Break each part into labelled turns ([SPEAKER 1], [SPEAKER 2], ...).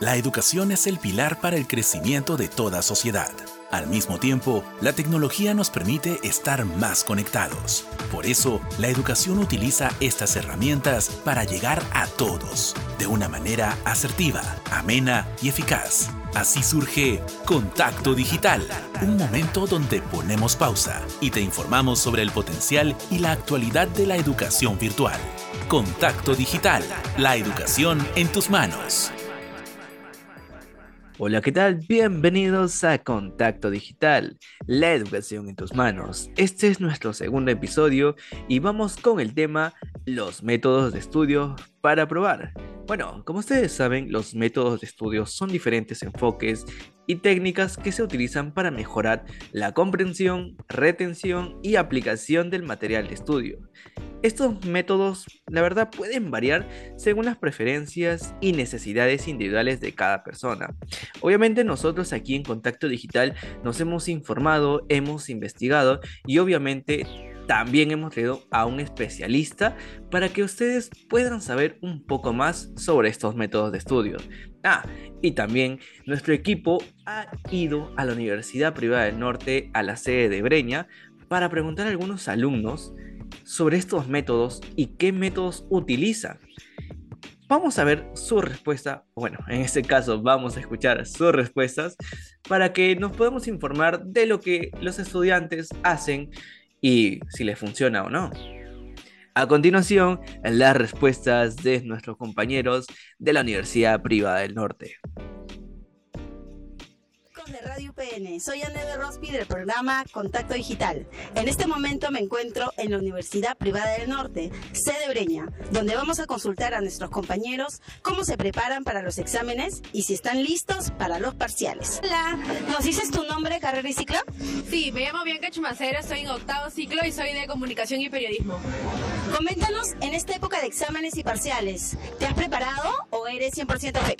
[SPEAKER 1] La educación es el pilar para el crecimiento de toda sociedad. Al mismo tiempo, la tecnología nos permite estar más conectados. Por eso, la educación utiliza estas herramientas para llegar a todos, de una manera asertiva, amena y eficaz. Así surge Contacto Digital, un momento donde ponemos pausa y te informamos sobre el potencial y la actualidad de la educación virtual. Contacto Digital, la educación en tus manos.
[SPEAKER 2] Hola, ¿qué tal? Bienvenidos a Contacto Digital, la educación en tus manos. Este es nuestro segundo episodio y vamos con el tema los métodos de estudio para probar. Bueno, como ustedes saben, los métodos de estudio son diferentes enfoques y técnicas que se utilizan para mejorar la comprensión, retención y aplicación del material de estudio. Estos métodos, la verdad, pueden variar según las preferencias y necesidades individuales de cada persona. Obviamente nosotros aquí en Contacto Digital nos hemos informado, hemos investigado y obviamente también hemos traído a un especialista para que ustedes puedan saber un poco más sobre estos métodos de estudio. Ah, y también nuestro equipo ha ido a la Universidad Privada del Norte, a la sede de Breña, para preguntar a algunos alumnos sobre estos métodos y qué métodos utilizan. Vamos a ver su respuesta, bueno, en este caso vamos a escuchar sus respuestas para que nos podamos informar de lo que los estudiantes hacen y si les funciona o no. A continuación, las respuestas de nuestros compañeros de la Universidad Privada del Norte
[SPEAKER 3] Radio UPN. Soy Anne Rospi del programa Contacto Digital. En este momento me encuentro en la Universidad Privada del Norte, sede Breña, donde vamos a consultar a nuestros compañeros cómo se preparan para los exámenes y si están listos para los parciales. Hola, ¿nos dices tu nombre, carrera y ciclo?
[SPEAKER 4] Sí, me llamo Bianca Chumacera, estoy en octavo ciclo y soy de comunicación y periodismo.
[SPEAKER 3] Coméntanos en esta época de exámenes y parciales, ¿te has preparado o eres 100% fe?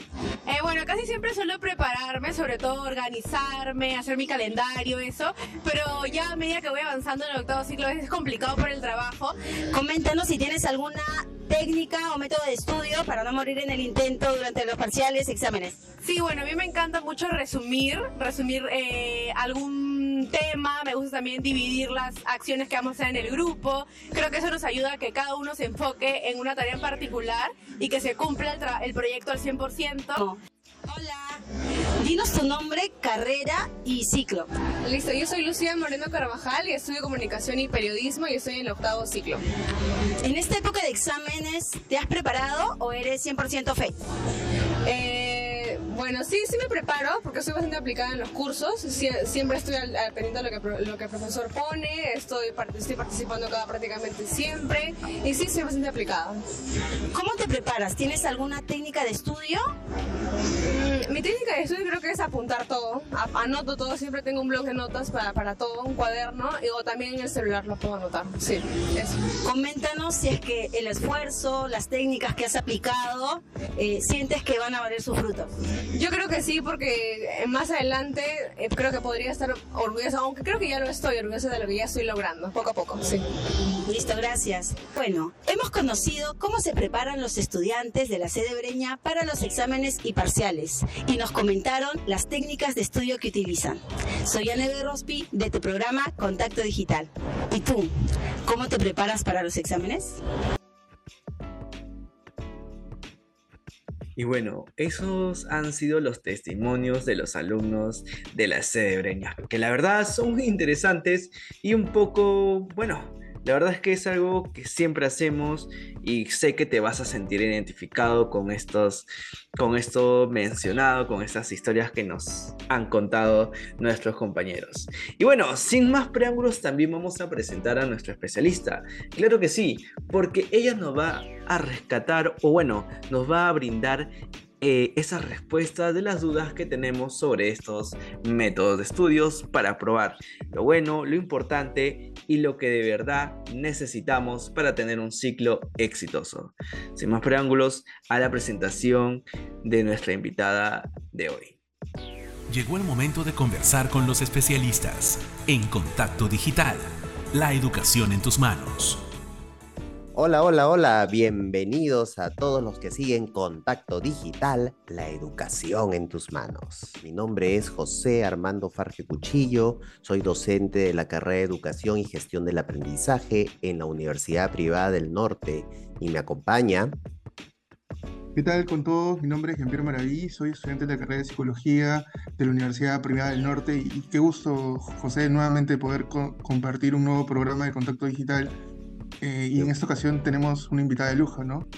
[SPEAKER 4] Eh, bueno, casi siempre suelo prepararme, sobre todo organizar hacer mi calendario, eso, pero ya a medida que voy avanzando en el octavo ciclo es complicado por el trabajo.
[SPEAKER 3] Coméntanos si tienes alguna técnica o método de estudio para no morir en el intento durante los parciales, exámenes.
[SPEAKER 4] Sí, bueno, a mí me encanta mucho resumir, resumir eh, algún tema, me gusta también dividir las acciones que vamos a hacer en el grupo, creo que eso nos ayuda a que cada uno se enfoque en una tarea en particular y que se cumpla el, el proyecto al 100%.
[SPEAKER 3] Hola, dinos tu nombre, carrera y ciclo.
[SPEAKER 4] Listo, yo soy Lucía Moreno Carvajal y estudio comunicación y periodismo y estoy en el octavo ciclo.
[SPEAKER 3] En esta época de exámenes, ¿te has preparado o eres 100% fe?
[SPEAKER 4] Eh, bueno, sí, sí me preparo porque soy bastante aplicada en los cursos. siempre estoy al, pendiente de lo que, lo que el profesor pone, estoy, estoy participando cada prácticamente siempre y sí, soy bastante aplicada.
[SPEAKER 3] ¿Cómo te preparas? ¿Tienes alguna técnica de estudio?
[SPEAKER 4] Mm, mi técnica de estudio creo que es apuntar todo. Anoto todo, siempre tengo un blog de notas para, para todo, un cuaderno, y, o también en el celular lo puedo anotar. Sí, eso.
[SPEAKER 3] Coméntanos si es que el esfuerzo, las técnicas que has aplicado, eh, sientes que van a valer sus frutos.
[SPEAKER 4] Yo creo que sí, porque más adelante eh, creo que podría estar orgullosa, aunque creo que ya lo estoy orgullosa de lo que ya estoy logrando, poco a poco, sí.
[SPEAKER 3] Listo, gracias. Bueno, hemos conocido cómo se preparan los estudiantes de la sede Breña para los exámenes y parciales, y nos comentaron las técnicas de estudio que utilizan. Soy Anne Rospi de tu programa Contacto Digital. ¿Y tú? ¿Cómo te preparas para los exámenes?
[SPEAKER 2] Y bueno, esos han sido los testimonios de los alumnos de la sede Breña, que la verdad son interesantes y un poco, bueno, la verdad es que es algo que siempre hacemos y sé que te vas a sentir identificado con estos, con esto mencionado, con estas historias que nos han contado nuestros compañeros. Y bueno, sin más preámbulos, también vamos a presentar a nuestro especialista. Claro que sí, porque ella nos va a rescatar o bueno, nos va a brindar eh, esa respuesta de las dudas que tenemos sobre estos métodos de estudios para probar lo bueno, lo importante y lo que de verdad necesitamos para tener un ciclo exitoso. Sin más preámbulos, a la presentación de nuestra invitada de hoy.
[SPEAKER 1] Llegó el momento de conversar con los especialistas en Contacto Digital, la educación en tus manos.
[SPEAKER 5] Hola, hola, hola, bienvenidos a todos los que siguen Contacto Digital, la educación en tus manos. Mi nombre es José Armando Farge Cuchillo, soy docente de la carrera de Educación y Gestión del Aprendizaje en la Universidad Privada del Norte y me acompaña...
[SPEAKER 6] ¿Qué tal con todos? Mi nombre es Jean-Pierre Maraví, soy estudiante de la carrera de Psicología de la Universidad Privada del Norte y qué gusto, José, nuevamente poder compartir un nuevo programa de Contacto Digital eh, y en esta ocasión tenemos una invitada de lujo, ¿no?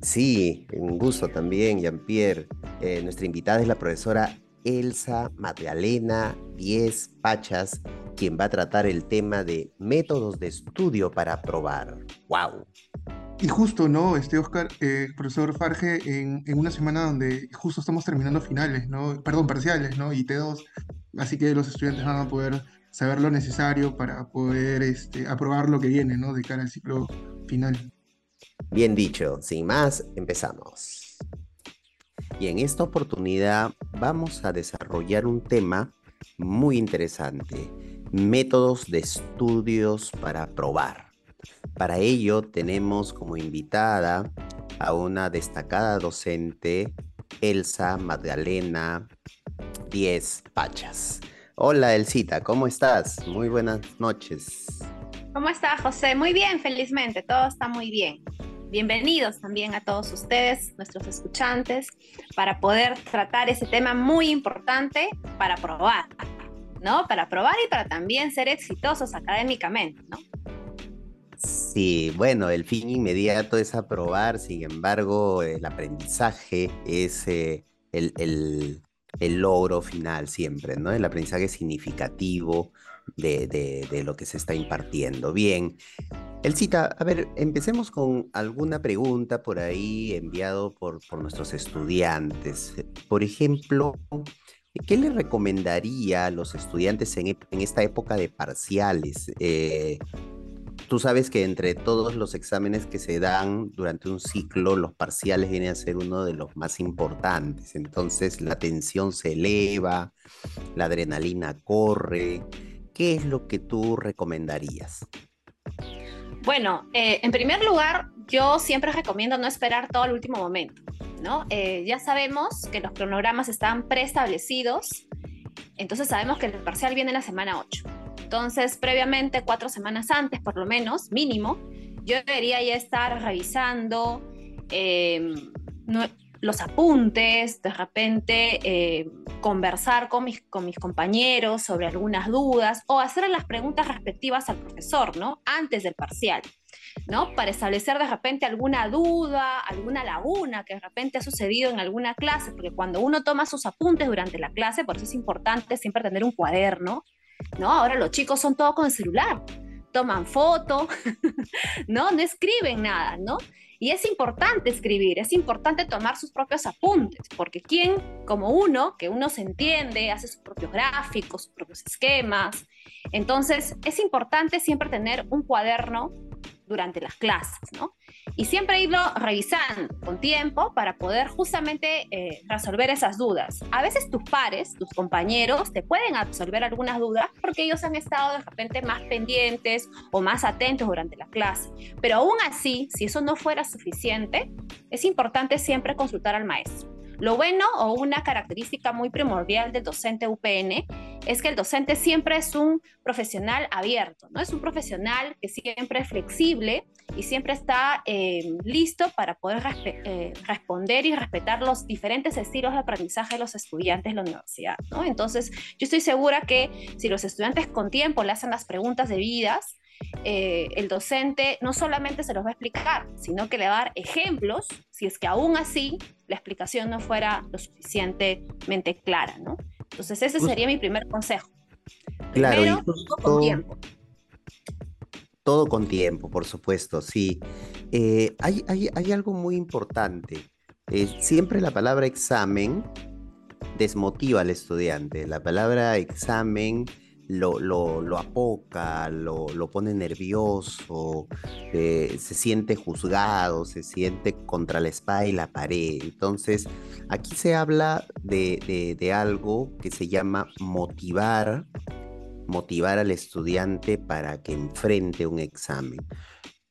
[SPEAKER 5] Sí, un gusto también, Jean-Pierre. Eh, nuestra invitada es la profesora Elsa Magdalena Diez Pachas, quien va a tratar el tema de métodos de estudio para probar. ¡Wow!
[SPEAKER 6] Y justo, ¿no? Este Oscar, eh, profesor Farge, en, en, una semana donde justo estamos terminando finales, ¿no? Perdón, parciales, ¿no? Y T2. Así que los estudiantes van a poder saber lo necesario para poder este, aprobar lo que viene, ¿no? De cara al ciclo final.
[SPEAKER 5] Bien dicho, sin más, empezamos. Y en esta oportunidad vamos a desarrollar un tema muy interesante, métodos de estudios para probar. Para ello tenemos como invitada a una destacada docente, Elsa Magdalena Diez Pachas. Hola Elcita, ¿cómo estás? Muy buenas noches.
[SPEAKER 7] ¿Cómo está José? Muy bien, felizmente, todo está muy bien. Bienvenidos también a todos ustedes, nuestros escuchantes, para poder tratar ese tema muy importante para probar, ¿no? Para probar y para también ser exitosos académicamente, ¿no?
[SPEAKER 5] Sí, bueno, el fin inmediato es aprobar, sin embargo, el aprendizaje es eh, el, el logro final siempre, ¿no? El aprendizaje significativo de, lo que se está impartiendo. Bien, Elcita, a ver, empecemos con alguna pregunta por ahí enviado por, por nuestros estudiantes. Por ejemplo, ¿qué le recomendaría a los estudiantes en, en esta época de parciales? Eh, tú sabes que entre todos los exámenes que se dan durante un ciclo, los parciales vienen a ser uno de los más importantes. Entonces la tensión se eleva, la adrenalina corre. ¿Qué es lo que tú recomendarías?
[SPEAKER 7] Bueno, eh, en primer lugar, yo siempre recomiendo no esperar todo el último momento, ¿no? Eh, ya sabemos que los cronogramas están preestablecidos, entonces sabemos que el parcial viene en la semana 8 entonces, previamente, cuatro semanas antes, por lo menos, mínimo, yo debería ya estar revisando em, los apuntes, de repente eh, conversar con mis, con mis compañeros sobre algunas dudas o hacer las preguntas respectivas al profesor, ¿no? Antes del parcial. ¿no? Para establecer de repente alguna duda, alguna laguna que de repente ha sucedido en alguna clase, porque cuando uno toma sus apuntes durante la clase, por eso es importante siempre tener un cuaderno, ¿no? Ahora los chicos son todos con el celular, toman foto, ¿no? No escriben nada, ¿no? Y es importante escribir, es importante tomar sus propios apuntes, porque quien, como uno, que uno se entiende, hace sus propios gráficos, sus propios esquemas, entonces es importante siempre tener un cuaderno durante las clases, ¿no? Y siempre irlo revisando con tiempo para poder justamente eh, resolver esas dudas. A veces tus pares, tus compañeros, te pueden absolver algunas dudas porque ellos han estado de repente más pendientes o más atentos durante la clase. Pero aún así, si eso no fuera suficiente, es importante siempre consultar al maestro. Lo bueno o una característica muy primordial del docente UPN es que el docente siempre es un profesional abierto, ¿no? Es un profesional que siempre es flexible y siempre está eh, listo para poder eh, responder y respetar los diferentes estilos de aprendizaje de los estudiantes de la universidad, ¿no? Entonces, yo estoy segura que si los estudiantes con tiempo le hacen las preguntas debidas, eh, el docente no solamente se los va a explicar, sino que le va a dar ejemplos si es que aún así la explicación no fuera lo suficientemente clara, ¿no? Entonces ese sería mi primer consejo.
[SPEAKER 5] Claro, todo con tiempo. Todo con tiempo, por supuesto, sí. Eh, hay, hay, algo muy importante. Eh, siempre la palabra examen desmotiva al estudiante. La palabra examen lo, lo, apoca, lo, lo, pone nervioso, eh, se siente juzgado, se siente contra la espada y la pared. Entonces, aquí se habla de, de, algo que se llama motivar, motivar al estudiante para que enfrente un examen.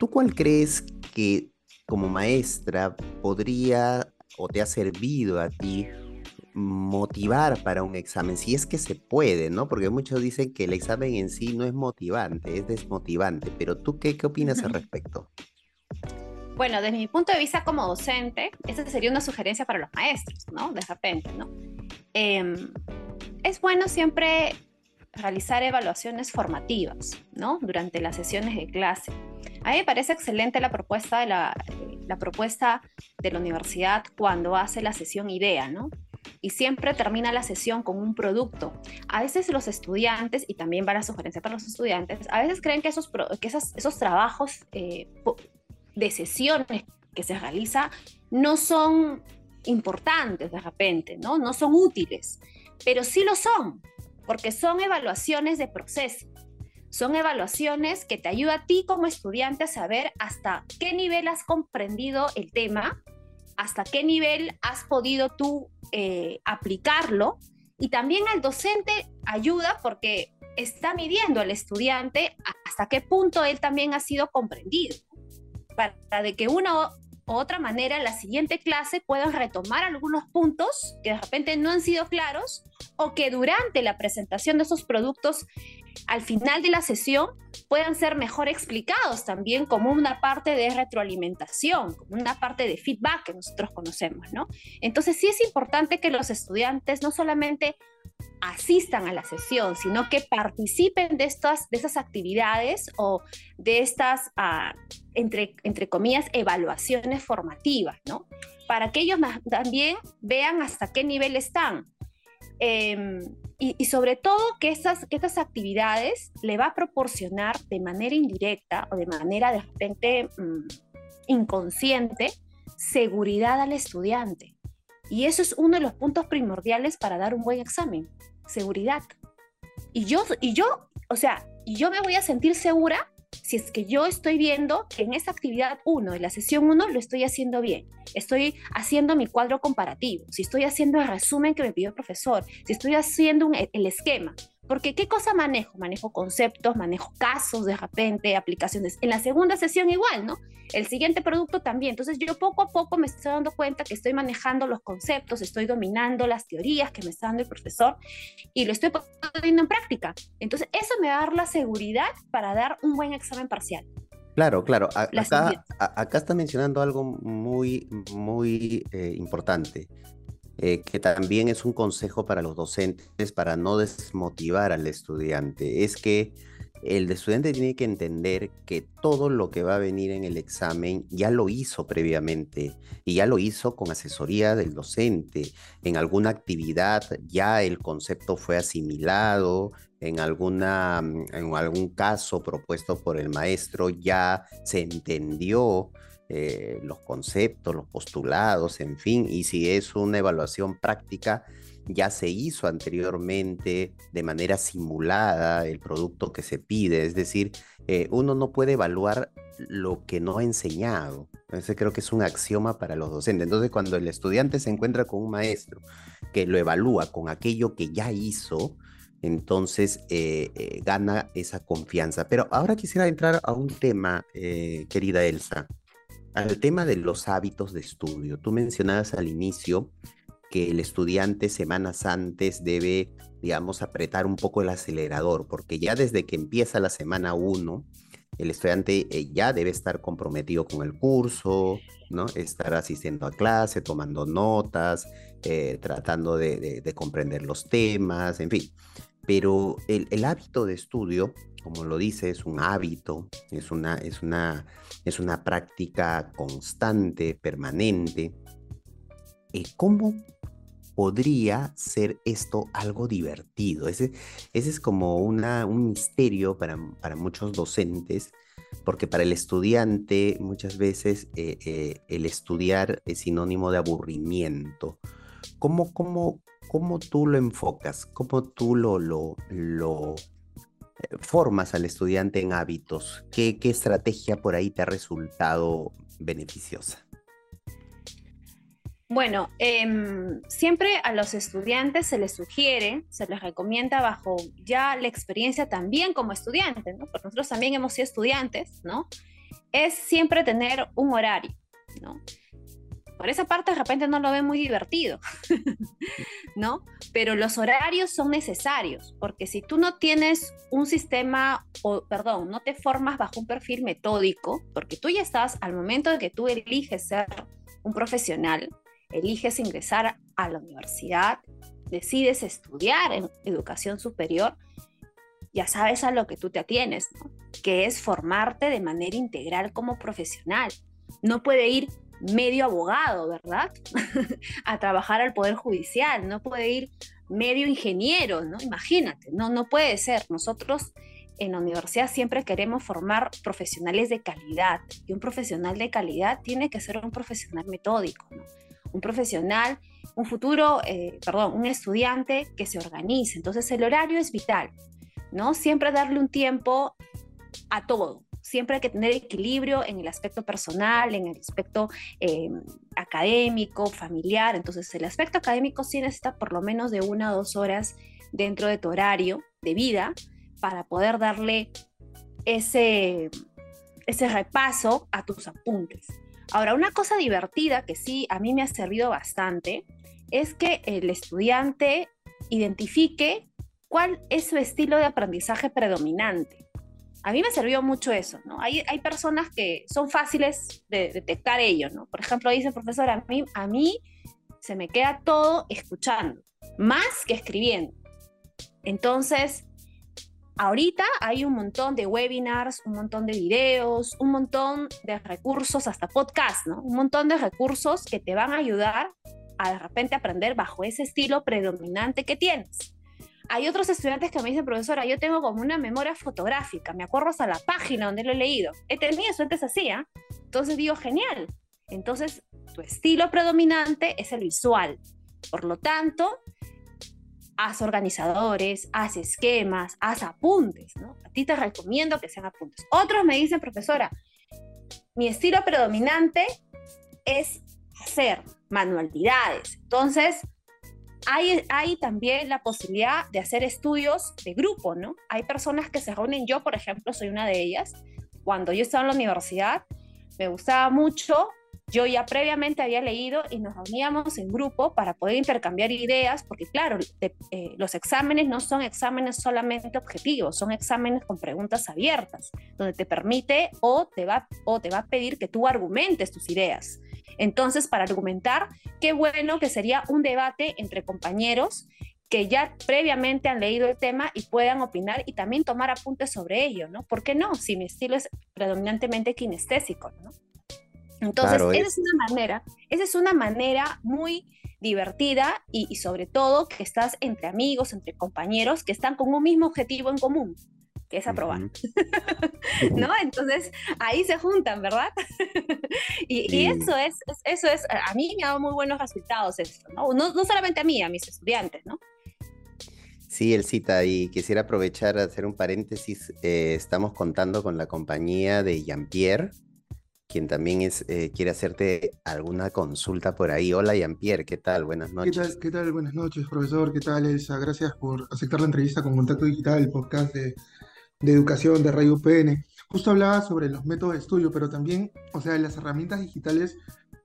[SPEAKER 5] ¿tú cuál crees que como maestra podría o te ha servido a ti motivar para un examen, si es que se puede, ¿no? Porque muchos dicen que el examen en sí no es motivante, es desmotivante, pero ¿tú qué, qué opinas al respecto?
[SPEAKER 7] Bueno, desde mi punto de vista como docente, esa sería una sugerencia para los maestros, ¿no? De repente, ¿no? Em, es bueno siempre realizar evaluaciones formativas, ¿no? Durante las sesiones de clase. A mí me parece excelente la propuesta de la, la propuesta de la universidad cuando hace la sesión idea, ¿no? Y siempre termina la sesión con un producto. A veces los estudiantes, y también va la sugerencia para los estudiantes, a veces creen que esos, que esos trabajos eh, de sesiones que se realiza no son importantes de repente, ¿no? No son útiles, pero sí lo son, porque son evaluaciones de proceso. Son evaluaciones que te ayudan a ti como estudiante a saber hasta qué nivel has comprendido el tema, hasta qué nivel has podido tú eh, aplicarlo. Y también al docente ayuda porque está midiendo al estudiante hasta qué punto él también ha sido comprendido. Para de que una otra manera en la siguiente clase puedan retomar algunos puntos que de repente no han sido claros o que durante la presentación de esos productos al final de la sesión puedan ser mejor explicados también como una parte de retroalimentación, como una parte de feedback que nosotros conocemos, ¿no? Entonces sí es importante que los estudiantes no solamente asistan a la sesión, sino que participen de estas de esas actividades o de estas, ah, entre, entre comillas, evaluaciones formativas, ¿no? Para que ellos también vean hasta qué nivel están. Em, y, sobre todo que estas, que estas actividades le va a proporcionar de manera indirecta o de manera de repente mm, inconsciente seguridad al estudiante. Y eso es uno de los puntos primordiales para dar un buen examen, seguridad. Y yo, y yo, o sea, yo me voy a sentir segura si es que yo estoy viendo que en esa actividad 1, en la sesión 1, lo estoy haciendo bien. Estoy haciendo mi cuadro comparativo, si estoy haciendo el resumen que me pidió el profesor, si estoy haciendo el esquema. Porque ¿qué cosa manejo? Manejo conceptos, manejo casos de repente, aplicaciones. En la segunda sesión igual, ¿no? El siguiente producto también. Entonces yo poco a poco me estoy dando cuenta que estoy manejando los conceptos, estoy dominando las teorías que me está dando el profesor y lo estoy poniendo en práctica. Entonces eso me va a dar la seguridad para dar un buen examen parcial.
[SPEAKER 5] Claro, claro. acá, acá, está mencionando algo muy, muy eh, importante. Eh, que también es un consejo para los docentes para no desmotivar al estudiante, es que el estudiante tiene que entender que todo lo que va a venir en el examen ya lo hizo previamente y ya lo hizo con asesoría del docente. En alguna actividad ya el concepto fue asimilado, en, alguna, en algún caso propuesto por el maestro ya se entendió eh, los conceptos, los postulados, en fin, y si es una evaluación práctica, ya se hizo anteriormente de manera simulada el producto que se pide, es decir, eh, uno no puede evaluar lo que no ha enseñado. Ese creo que es un axioma para los docentes. Entonces, cuando el estudiante se encuentra con un maestro que lo evalúa con aquello que ya hizo, entonces eh, gana esa confianza. Pero ahora quisiera entrar a un tema, querida Elsa al tema de los hábitos de estudio. Tú mencionabas al inicio que el estudiante semanas antes debe, digamos, apretar un poco el acelerador, porque ya desde que empieza la semana 1, el estudiante eh, ya debe estar comprometido con el curso, ¿no? Estar asistiendo a clase, tomando notas, eh, tratando de, comprender los temas, en fin. Pero el hábito de estudio como lo dice, es un hábito, es una, es una, es una práctica constante, permanente. ¿Y ¿Cómo podría ser esto algo divertido? Ese, ese es como una, un misterio para, para, muchos docentes, porque para el estudiante muchas veces eh, eh, el estudiar es sinónimo de aburrimiento. ¿Cómo, cómo, cómo tú lo enfocas? ¿Cómo tú lo, lo, lo formas al estudiante en hábitos? ¿Qué, estrategia por ahí te ha resultado beneficiosa?
[SPEAKER 7] Bueno, em, siempre a los estudiantes se les sugiere, se les recomienda bajo ya la experiencia también como estudiantes, ¿no? Porque nosotros también hemos sido estudiantes, ¿no? es siempre tener un horario, ¿no? Por esa parte de repente no lo ven muy divertido, ¿no? Pero los horarios son necesarios, porque si tú no tienes un sistema, o perdón, no te formas bajo un perfil metódico, porque tú ya estás al momento de que tú eliges ser un profesional, eliges ingresar a la universidad, decides estudiar en educación superior, ya sabes a lo que tú te atienes, que es formarte de manera integral como profesional. No puede ir medio abogado, ¿verdad? a trabajar al Poder Judicial, no puede ir medio ingeniero, ¿no? Imagínate, no, no puede ser. Nosotros en la universidad siempre queremos formar profesionales de calidad y un profesional de calidad tiene que ser un profesional metódico, ¿no? Un profesional, un futuro, eh, perdón, un estudiante que se organice. Entonces el horario es vital, ¿no? Siempre darle un tiempo a todo, siempre hay que tener equilibrio en el aspecto personal, en el aspecto eh, académico, familiar. Entonces, el aspecto académico sí necesita por lo menos de una o dos horas dentro de tu horario de vida para poder darle ese, ese repaso a tus apuntes. Ahora, una cosa divertida que sí a mí me ha servido bastante es que el estudiante identifique cuál es su estilo de aprendizaje predominante a mí me sirvió mucho eso, ¿no? Hay, hay personas que son fáciles de detectar ello, ¿no? Por ejemplo, dice profesor, a mí, a mí se me queda todo escuchando, más que escribiendo. Entonces, ahorita hay un montón de webinars, un montón de videos, un montón de recursos, hasta podcast, ¿no? Un montón de recursos que te van a ayudar a de repente aprender bajo ese estilo predominante que tienes hay otros estudiantes que me dicen, profesora, yo tengo como una memoria fotográfica, me acuerdo hasta la página donde lo he leído. He tenido estudiantes así, ¿ah? Entonces digo, genial. Entonces, tu estilo predominante es el visual. Por lo tanto, haz organizadores, haz esquemas, haz apuntes, ¿no? A ti te recomiendo que sean apuntes. Otros me dicen, profesora, mi estilo predominante es hacer manualidades. Entonces, hay, también la posibilidad de hacer estudios de grupo, ¿no? Hay personas que se reúnen, yo por ejemplo soy una de ellas, cuando yo estaba en la universidad, me gustaba mucho, yo ya previamente había leído y nos reuníamos en grupo para poder intercambiar ideas, porque claro, eh, los exámenes no son exámenes solamente objetivos, son exámenes con preguntas abiertas, donde te permite o te va, o te va a pedir que tú argumentes tus ideas. Entonces, para argumentar, qué bueno que sería un debate entre compañeros que ya previamente han leído el tema y puedan opinar y también tomar apuntes sobre ello, ¿no? ¿Por qué no? Si mi estilo es predominantemente kinestésico, ¿no? Entonces, esa es una manera, esa es una manera muy divertida y, y, sobre todo que estás entre amigos, entre compañeros que están con un mismo objetivo en común que es aprobar. ¿No? Entonces ahí se juntan, ¿verdad? y, eso es, eso es, a mí me ha dado muy buenos resultados esto, ¿no? ¿no? solamente a mí, a mis estudiantes, ¿no?
[SPEAKER 5] Sí, el cita, y quisiera aprovechar a hacer un paréntesis. Eh, estamos contando con la compañía de Jean-Pierre, quien también es, eh, quiere hacerte alguna consulta por ahí. Hola, Jean-Pierre, ¿qué tal? Buenas noches.
[SPEAKER 6] ¿Qué tal? ¿Qué tal? Buenas noches, profesor. ¿Qué tal, Elsa? Gracias por aceptar la entrevista con Contacto Digital, el podcast de de educación de Radio UPN. Justo hablaba sobre los métodos de estudio, pero también, o sea, las herramientas digitales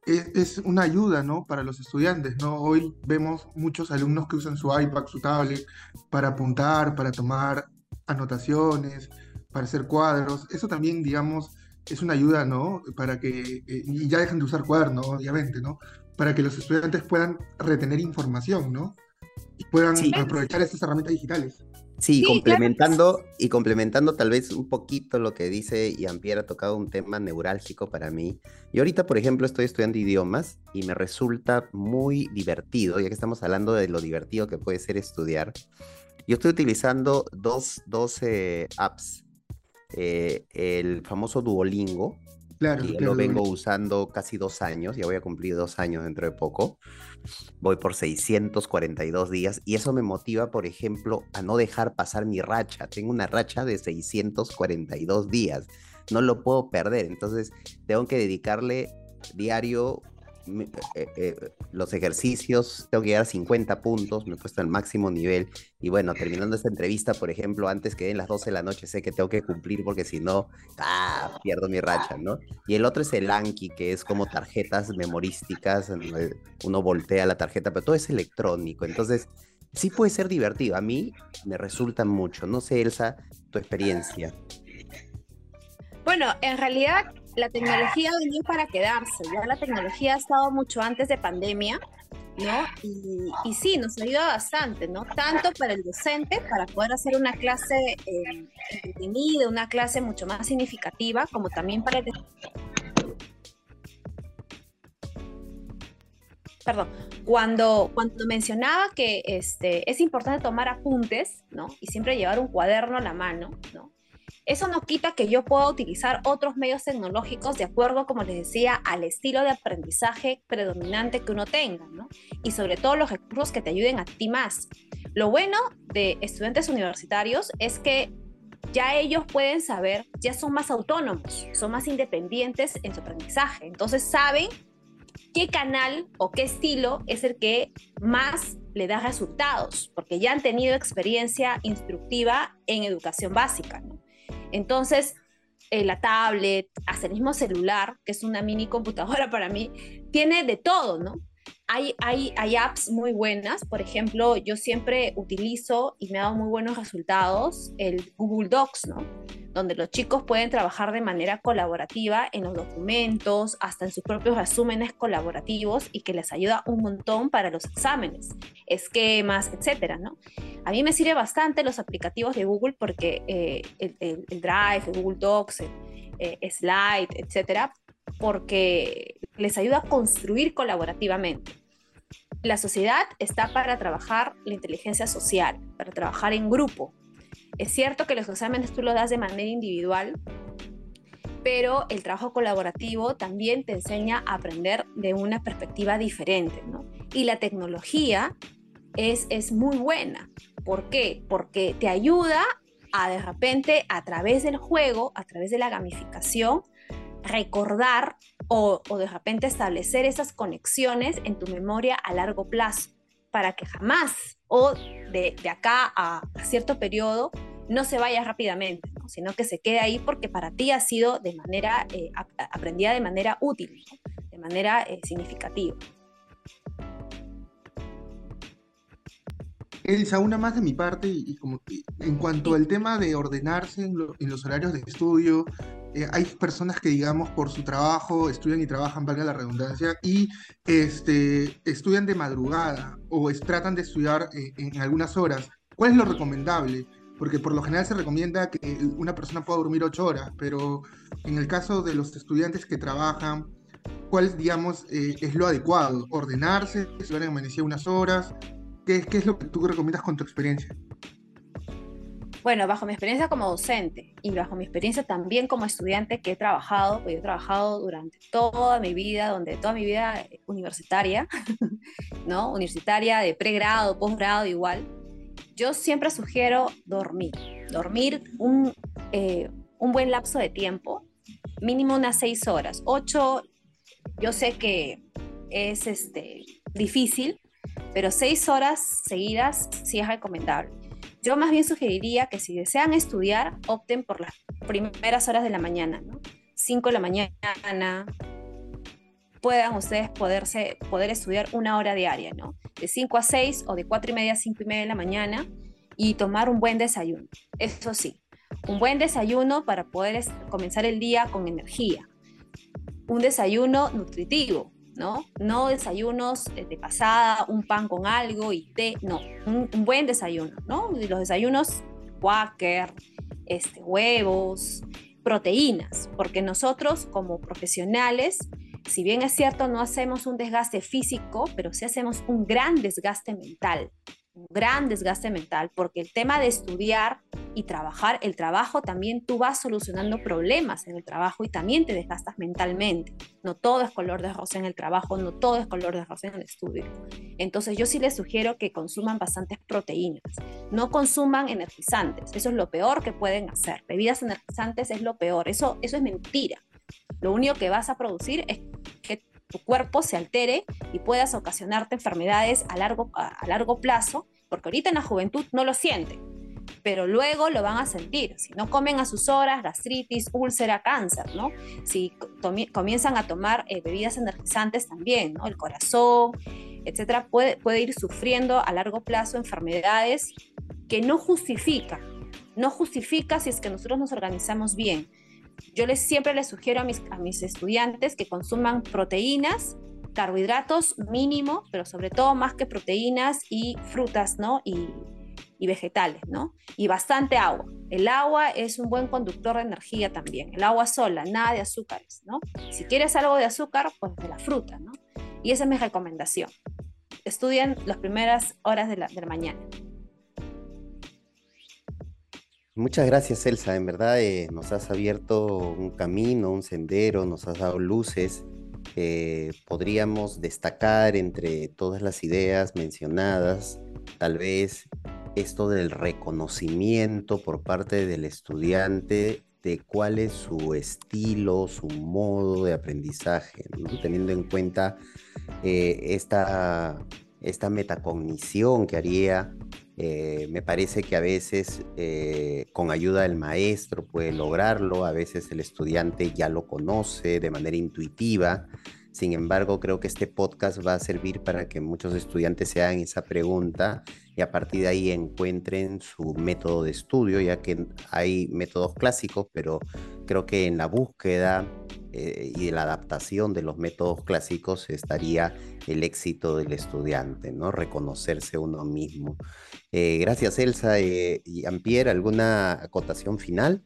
[SPEAKER 6] es, una ayuda, ¿no? Para los estudiantes, ¿no? Hoy vemos muchos alumnos que usan su iPad, su tablet, para apuntar, para tomar anotaciones, para hacer cuadros. Eso también, digamos, es una ayuda, ¿no? Para que, eh, y ya dejan de usar cuadernos, obviamente, ¿no? Para que los estudiantes puedan retener información, ¿no? Y puedan aprovechar estas herramientas digitales.
[SPEAKER 5] Sí, complementando y complementando tal vez un poquito lo que dice Jean-Pierre, ha tocado un tema neurálgico para mí. Yo ahorita, por ejemplo, estoy estudiando idiomas y me resulta muy divertido, ya que estamos hablando de lo divertido que puede ser estudiar. Yo estoy utilizando dos, dos apps. Eh, el famoso Duolingo, Claro, y lo vengo usando casi dos años, ya voy a cumplir dos años dentro de poco. Voy por 642 días y eso me motiva, por ejemplo, a no dejar pasar mi racha. Tengo una racha de 642 días, no lo puedo perder, entonces tengo que dedicarle diario eh, eh, los ejercicios, tengo que llegar a 50 puntos, me he puesto al máximo nivel. Y bueno, terminando esta entrevista, por ejemplo, antes que den las 12 de la noche, sé que tengo que cumplir porque si no, ah, pierdo mi racha, ¿no? Y el otro es el Anki, que es como tarjetas memorísticas, uno voltea la tarjeta, pero todo es electrónico. Entonces, sí puede ser divertido. A mí me resulta mucho. No sé, Elsa, tu experiencia.
[SPEAKER 7] Bueno, en realidad la tecnología ha para quedarse. Ya la tecnología ha estado mucho antes de pandemia, ¿no? Y, y sí, nos ayuda bastante, ¿no? Tanto para el docente, para poder hacer una clase eh, entretenida, una clase mucho más significativa, como también para el perdón, cuando, cuando mencionaba que este, es importante tomar apuntes, ¿no? Y siempre llevar un cuaderno a la mano, ¿no? Eso no quita que yo pueda utilizar otros medios tecnológicos de acuerdo, como les decía, al estilo de aprendizaje predominante que uno tenga, ¿no? Y sobre todo los recursos que te ayuden a ti más. Lo bueno de estudiantes universitarios es que ya ellos pueden saber, ya son más autónomos, son más independientes en su aprendizaje. Entonces saben qué canal o qué estilo es el que más le da resultados, porque ya han tenido experiencia instructiva en educación básica. ¿no? Entonces, eh, la tablet, hasta el mismo celular, que es una mini computadora para mí, tiene de todo, ¿no? Hay, hay, hay apps muy buenas, por ejemplo, yo siempre utilizo y me ha dado muy buenos resultados el Google Docs, ¿no? Donde los chicos pueden trabajar de manera colaborativa en los documentos, hasta en sus propios resúmenes colaborativos y que les ayuda un montón para los exámenes, esquemas, etcétera, ¿no? A mí me sirve bastante los aplicativos de Google porque eh, el, Drive, Google Docs, eh, Slide, etcétera, porque les ayuda a construir colaborativamente. La sociedad está para trabajar la inteligencia social, para trabajar en grupo, es cierto que los exámenes tú los das de manera individual, pero el trabajo colaborativo también te enseña a aprender de una perspectiva diferente, ¿no? Y la tecnología es, es muy buena. ¿Por qué? Porque te ayuda a de repente, a través del juego, a través de la gamificación, recordar o, o de repente establecer esas conexiones en tu memoria a largo plazo para que jamás o de, de acá a, cierto periodo no se vaya rápidamente, sino que se quede ahí porque para ti ha sido de manera eh, aprendida de manera útil, de manera eh, significativa.
[SPEAKER 6] Elsa, una más de mi parte, y, como en cuanto al tema de ordenarse en, los horarios de estudio, eh, hay personas que, digamos, por su trabajo, estudian y trabajan, valga la redundancia, y este, estudian de madrugada o tratan de estudiar eh, en algunas horas. ¿Cuál es lo recomendable? Porque por lo general se recomienda que una persona pueda dormir ocho horas, pero en el caso de los estudiantes que trabajan, ¿cuál, digamos, eh, es lo adecuado? ¿Ordenarse, estudiar en unas horas? ¿Qué, es lo que tú recomiendas con tu experiencia?
[SPEAKER 7] Bueno, bajo mi experiencia como docente y bajo mi experiencia también como estudiante que he trabajado, pues he trabajado durante toda mi vida, donde toda mi vida universitaria, ¿no? Universitaria, de pregrado, posgrado, igual. Yo siempre sugiero dormir, dormir un, eh, un buen lapso de tiempo, mínimo unas seis horas. Ocho, yo sé que es este, difícil, pero seis horas seguidas sí es recomendable. Yo más bien sugeriría que si desean estudiar, opten por las primeras horas de la mañana, ¿no? 5 de la mañana, puedan ustedes poderse, poder estudiar una hora diaria, ¿no? De 5 a 6 o de 4 y media a 5 y media de la mañana y tomar un buen desayuno. Eso sí, un buen desayuno para poder comenzar el día con energía. Un desayuno nutritivo, ¿no? No desayunos de pasada, un pan con algo y té, no, un, buen desayuno, ¿no? Los desayunos Quaker, este, huevos, proteínas, porque nosotros como profesionales, si bien es cierto, no hacemos un desgaste físico, pero sí hacemos un gran desgaste mental un gran desgaste mental, porque el tema de estudiar y trabajar, el trabajo también tú vas solucionando problemas en el trabajo y también te desgastas mentalmente. No todo es color de rosa en el trabajo, no todo es color de rosa en el estudio. Entonces yo sí les sugiero que consuman bastantes proteínas, no consuman energizantes, eso es lo peor que pueden hacer. Bebidas energizantes es lo peor, eso, eso es mentira. Lo único que vas a producir es tu cuerpo se altere y puedas ocasionarte enfermedades a largo, a largo plazo, porque ahorita en la juventud no lo sienten pero luego lo van a sentir. Si no comen a sus horas, gastritis, úlcera, cáncer, ¿no? Si comienzan a tomar eh, bebidas energizantes también, ¿no? El corazón, etcétera, puede, puede ir sufriendo a largo plazo enfermedades que no justifica, no justifica si es que nosotros nos organizamos bien. Yo les, siempre les sugiero a mis, a mis estudiantes que consuman proteínas, carbohidratos mínimo, pero sobre todo más que proteínas y frutas, ¿no? Y vegetales, ¿no? Y bastante agua. El agua es un buen conductor de energía también. El agua sola, nada de azúcares, ¿no? Si quieres algo de azúcar, pues de la fruta, ¿no? Y esa es mi recomendación. Estudien las primeras horas de la, mañana.
[SPEAKER 5] Muchas gracias, Elsa. En verdad eh, nos has abierto un camino, un sendero, nos has dado luces. Podríamos destacar entre todas las ideas mencionadas, tal vez esto del reconocimiento por parte del estudiante de cuál es su estilo, su modo de aprendizaje, teniendo en cuenta eh, esta, esta metacognición que haría, eh, me parece que a veces eh, con ayuda del maestro puede lograrlo, a veces el estudiante ya lo conoce de manera intuitiva, sin embargo, creo que este podcast va a servir para que muchos estudiantes se hagan esa pregunta y a partir de ahí encuentren su método de estudio, ya que hay métodos clásicos, pero creo que en la búsqueda eh, y de la adaptación de los métodos clásicos estaría el éxito del estudiante, ¿no? Reconocerse uno mismo. Eh, gracias, Elsa eh, y Ampier. ¿Alguna acotación final?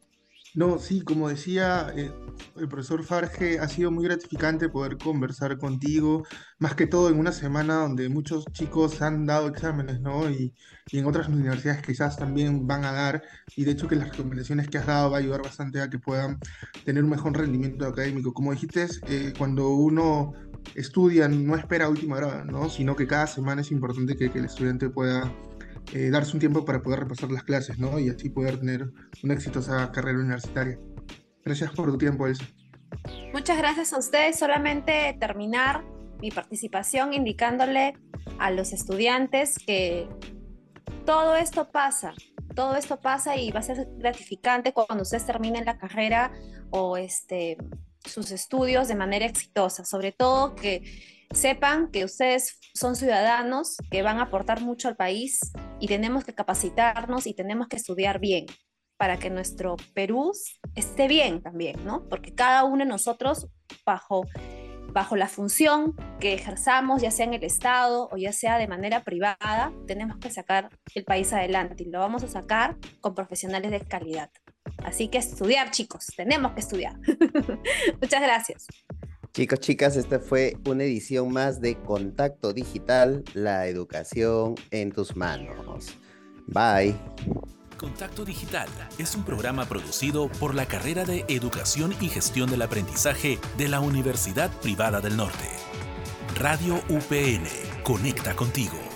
[SPEAKER 6] No, sí, como decía eh, el profesor Farge, ha sido muy gratificante poder conversar contigo, más que todo en una semana donde muchos chicos han dado exámenes, ¿no? Y, y en otras universidades quizás también van a dar, y de hecho que las recomendaciones que has dado va a ayudar bastante a que puedan tener un mejor rendimiento académico. Como dijiste, eh, cuando uno estudia no espera última hora, ¿no? Sino que cada semana es importante que el estudiante pueda eh, darse un tiempo para poder repasar las clases, ¿no? Y así poder tener una exitosa carrera universitaria. Gracias por tu tiempo, Elsa.
[SPEAKER 7] Muchas gracias a ustedes. Solamente terminar mi participación indicándole a los estudiantes que todo esto pasa, todo esto pasa y va a ser gratificante cuando ustedes terminen la carrera o este, sus estudios de manera exitosa. Sobre todo que sepan que ustedes son ciudadanos que van a aportar mucho al país y tenemos que capacitarnos y tenemos que estudiar bien para que nuestro Perú esté bien también, ¿no? Porque cada uno de nosotros, bajo, bajo la función que ejerzamos, ya sea en el Estado o ya sea de manera privada, tenemos que sacar el país adelante y lo vamos a sacar con profesionales de calidad. Así que estudiar, chicos, tenemos que estudiar. Muchas gracias.
[SPEAKER 5] Chicos, chicas, esta fue una edición más de Contacto Digital, la educación en tus manos. Bye.
[SPEAKER 1] Contacto Digital es un programa producido por la carrera de Educación y Gestión del Aprendizaje de la Universidad Privada del Norte. Radio UPN, conecta contigo.